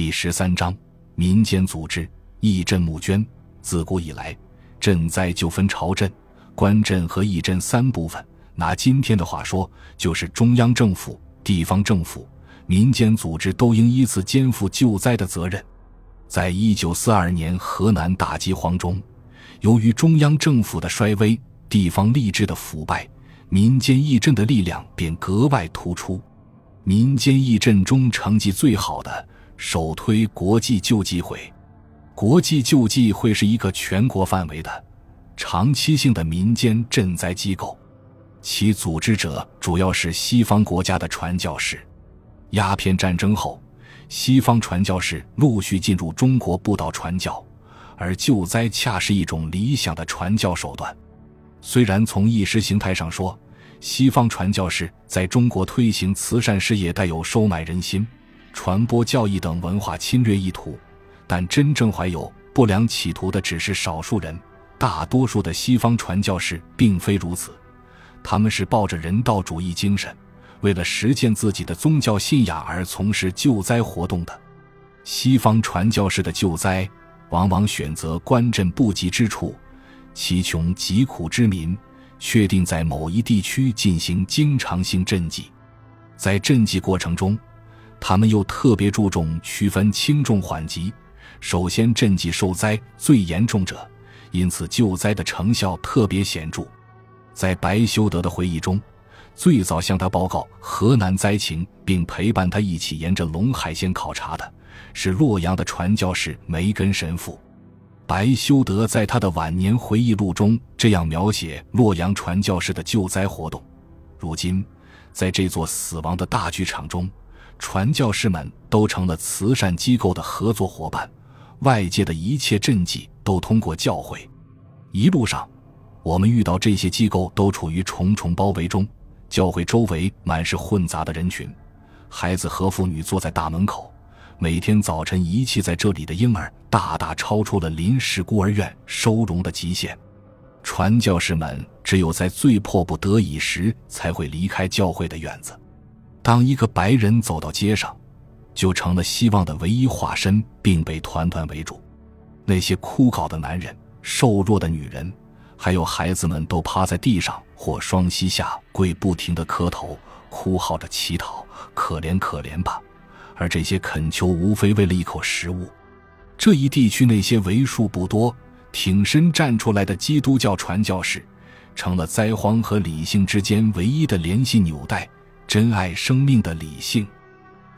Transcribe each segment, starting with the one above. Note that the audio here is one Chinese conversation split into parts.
第十三章民间组织义赈募捐。自古以来，赈灾就分朝赈、官赈和义赈三部分。拿今天的话说，就是中央政府、地方政府、民间组织都应依次肩负救灾的责任。在一九四二年河南大饥荒中，由于中央政府的衰微、地方吏治的腐败，民间义赈的力量便格外突出。民间义赈中成绩最好的。首推国际救济会，国际救济会是一个全国范围的、长期性的民间赈灾机构，其组织者主要是西方国家的传教士。鸦片战争后，西方传教士陆续进入中国布道传教，而救灾恰是一种理想的传教手段。虽然从意识形态上说，西方传教士在中国推行慈善事业带有收买人心。传播教义等文化侵略意图，但真正怀有不良企图的只是少数人，大多数的西方传教士并非如此。他们是抱着人道主义精神，为了实践自己的宗教信仰而从事救灾活动的。西方传教士的救灾，往往选择官镇不及之处，祈穷疾苦之民，确定在某一地区进行经常性赈济，在赈济过程中。他们又特别注重区分轻重缓急，首先赈济受灾最严重者，因此救灾的成效特别显著。在白修德的回忆中，最早向他报告河南灾情并陪伴他一起沿着陇海线考察的是洛阳的传教士梅根神父。白修德在他的晚年回忆录中这样描写洛阳传教士的救灾活动：如今，在这座死亡的大剧场中。传教士们都成了慈善机构的合作伙伴，外界的一切赈济都通过教会。一路上，我们遇到这些机构都处于重重包围中，教会周围满是混杂的人群，孩子和妇女坐在大门口。每天早晨遗弃在这里的婴儿，大大超出了临时孤儿院收容的极限。传教士们只有在最迫不得已时，才会离开教会的院子。当一个白人走到街上，就成了希望的唯一化身，并被团团围住。那些枯槁的男人、瘦弱的女人，还有孩子们，都趴在地上或双膝下跪，不停地磕头，哭号着乞讨：“可怜可怜吧！”而这些恳求，无非为了一口食物。这一地区那些为数不多挺身站出来的基督教传教士，成了灾荒和理性之间唯一的联系纽带。珍爱生命的理性，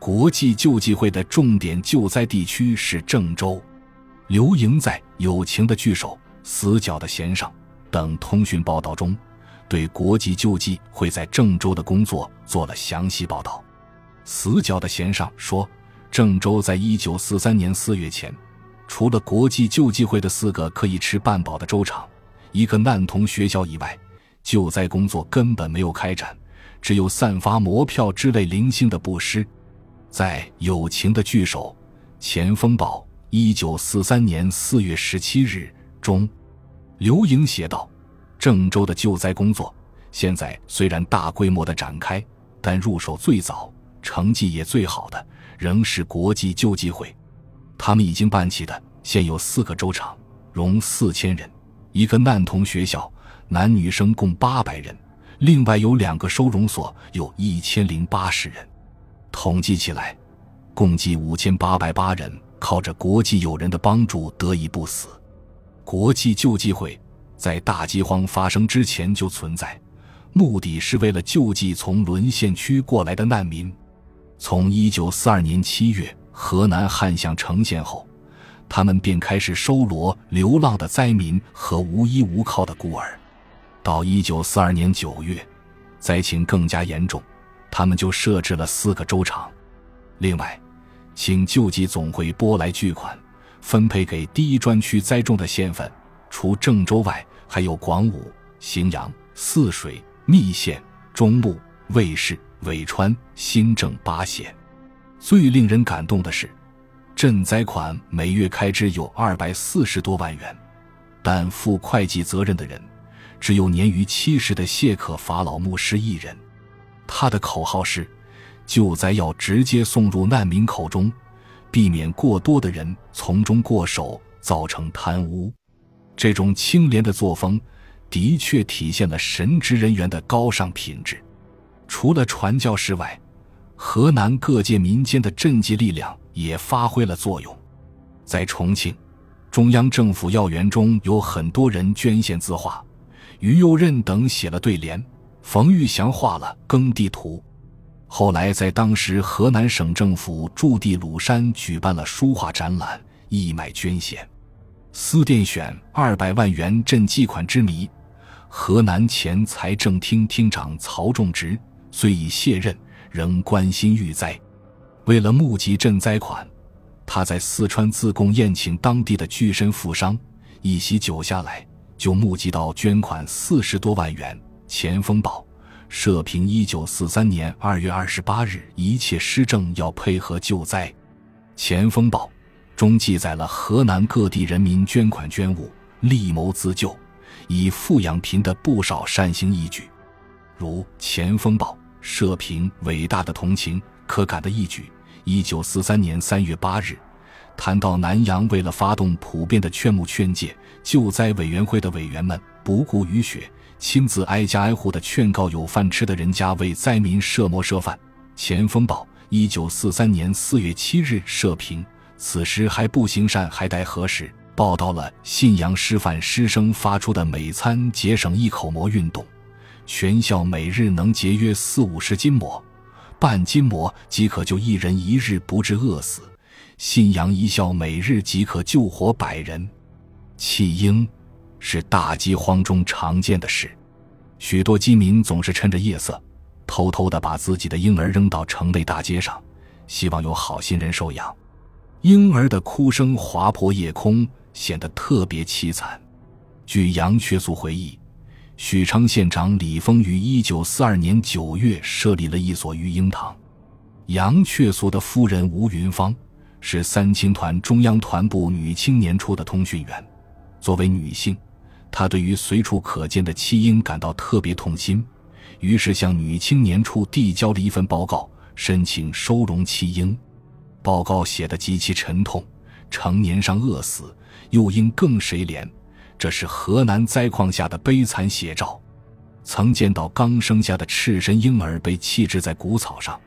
国际救济会的重点救灾地区是郑州。刘莹在《友情的巨手》《死角的弦上》等通讯报道中，对国际救济会在郑州的工作做了详细报道。《死角的弦上》说，郑州在一九四三年四月前，除了国际救济会的四个可以吃半饱的粥厂、一个难童学校以外，救灾工作根本没有开展。只有散发魔票之类零星的布施，在《友情的巨手》前锋报一九四三年四月十七日中，刘莹写道：“郑州的救灾工作现在虽然大规模的展开，但入手最早、成绩也最好的仍是国际救济会。他们已经办起的现有四个粥厂，容四千人；一个难童学校，男女生共八百人。”另外有两个收容所，有一千零八十人，统计起来，共计五千八百八人靠着国际友人的帮助得以不死。国际救济会在大饥荒发生之前就存在，目的是为了救济从沦陷区过来的难民。从一九四二年七月河南旱象呈现后，他们便开始收罗流浪的灾民和无依无靠的孤儿。到一九四二年九月，灾情更加严重，他们就设置了四个粥厂。另外，请救济总会拨来巨款，分配给第一专区栽种的县份。除郑州外，还有广武、荥阳、泗水、密县、中牟、卫氏、韦川、新郑八县。最令人感动的是，赈灾款每月开支有二百四十多万元，但负会计责任的人。只有年逾七十的谢克法老牧师一人，他的口号是：救灾要直接送入难民口中，避免过多的人从中过手，造成贪污。这种清廉的作风，的确体现了神职人员的高尚品质。除了传教士外，河南各界民间的赈济力量也发挥了作用。在重庆，中央政府要员中有很多人捐献字画，于右任等写了对联，冯玉祥画了耕地图。后来，在当时河南省政府驻地鲁山举办了书画展览，义卖捐献。司殿选二百万元赈济款之谜，河南前财政厅厅长曹仲植虽已卸任，仍关心遇灾。为了募集赈灾款，他在四川自贡宴请当地的巨绅富商，一席酒下来就募集到捐款四十多万元。前锋报社评：一九四三年二月二十八日，一切施政要配合救灾。前锋报。中记载了河南各地人民捐款捐物、力谋自救、以富养贫的不少善行义举，如《前锋报》社评：“伟大的同情，可感的义举。”一九四三年三月八日，谈到南阳为了发动普遍的劝募劝诫，救灾委员会的委员们不顾雨雪，亲自挨家挨户的劝告有饭吃的人家为灾民设馍设饭。《前锋报》一九四三年四月七日社评。此时还不行善，还待何时？报道了信阳师范师生发出的每餐节省一口馍运动，全校每日能节约四五十斤馍，半斤馍即可救一人一日不致饿死。信阳一校每日即可救活百人。弃婴是大饥荒中常见的事，许多饥民总是趁着夜色，偷偷的把自己的婴儿扔到城内大街上，希望有好心人收养。婴儿的哭声划破夜空，显得特别凄惨。据杨确素回忆，许昌县长李丰于一九四二年九月设立了一所育婴堂。杨确素的夫人吴云芳是三青团中央团部女青年处的通讯员。作为女性，她对于随处可见的弃婴感到特别痛心，于是向女青年处递交了一份报告，申请收容弃婴。报告写得极其沉痛，成年上饿死，幼婴更谁怜？这是河南灾况下的悲惨写照。曾见到刚生下的赤身婴儿被弃置在谷草上，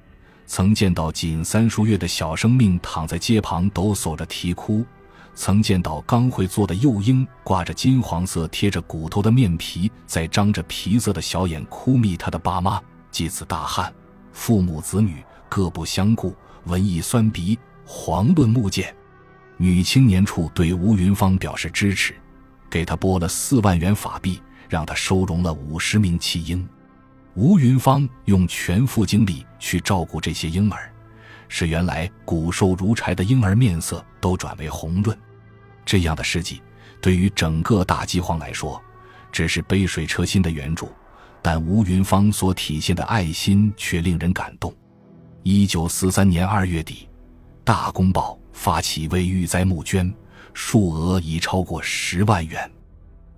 曾见到仅三数月的小生命躺在街旁抖擞着啼哭，曾见到刚会坐的幼婴挂着金黄色贴着骨头的面皮，在张着皮色的小眼哭觅他的爸妈。继此大旱，父母子女各不相顾。文艺酸鼻，遑论木剑。女青年处对吴云芳表示支持，给他拨了四万元法币，让他收容了五十名弃婴。吴云芳用全副精力去照顾这些婴儿，使原来骨瘦如柴的婴儿面色都转为红润。这样的事迹，对于整个大饥荒来说，只是杯水车薪的援助，但吴云芳所体现的爱心却令人感动。一九四三年二月底，《大公报》发起为遇灾募捐，数额已超过十万元。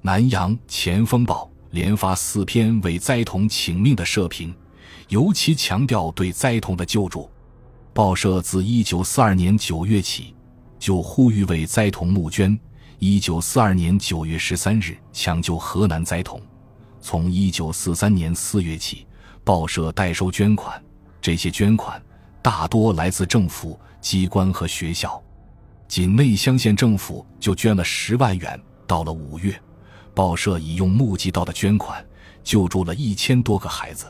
南阳《前锋报》连发四篇为灾童请命的社评，尤其强调对灾童的救助。报社自一九四二年九月起就呼吁为灾童募捐。一九四二年九月十三日抢救河南灾童，从一九四三年四月起，报社代收捐款。这些捐款大多来自政府机关和学校，仅内乡县政府就捐了十万元。到了五月，报社已用募集到的捐款救助了一千多个孩子。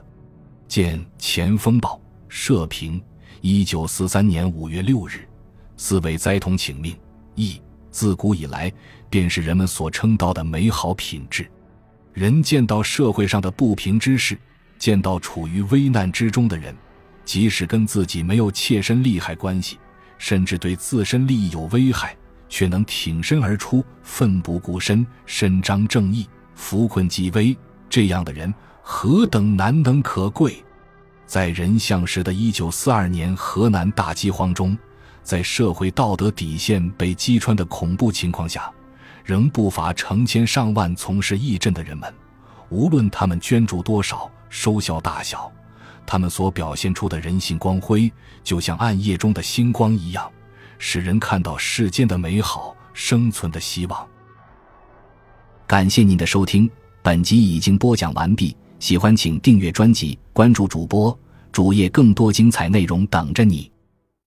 见《前锋报》社评：一九四三年五月六日，四位灾童请命，义自古以来便是人们所称道的美好品质。人见到社会上的不平之事，见到处于危难之中的人。即使跟自己没有切身利害关系，甚至对自身利益有危害，却能挺身而出，奋不顾身，伸张正义，扶困济危，这样的人何等难能可贵！在人相时的一九四二年河南大饥荒中，在社会道德底线被击穿的恐怖情况下，仍不乏成千上万从事义赈的人们，无论他们捐助多少，收效大小。他们所表现出的人性光辉，就像暗夜中的星光一样，使人看到世间的美好，生存的希望。感谢您的收听，本集已经播讲完毕。喜欢请订阅专辑，关注主播主页，更多精彩内容等着你。